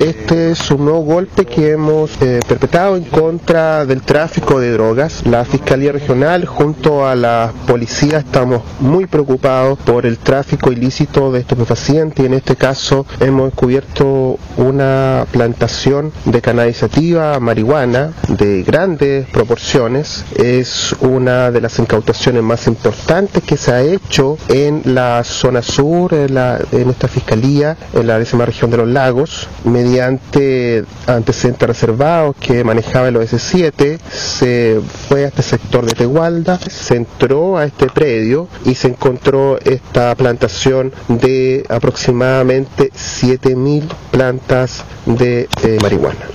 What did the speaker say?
Este es un nuevo golpe que hemos eh, perpetrado en contra del tráfico de drogas. La Fiscalía Regional junto a la policía estamos muy preocupados por el tráfico ilícito de estupefacientes y en este caso hemos descubierto una plantación de canalizativa marihuana de grandes proporciones. Es una de las incautaciones más importantes que se ha hecho en la zona sur, en, la, en esta fiscalía, en la décima región de los lagos, antecedentes reservados que manejaba el OS7, se fue a este sector de Tegualda, se entró a este predio y se encontró esta plantación de aproximadamente 7.000 plantas de eh, marihuana.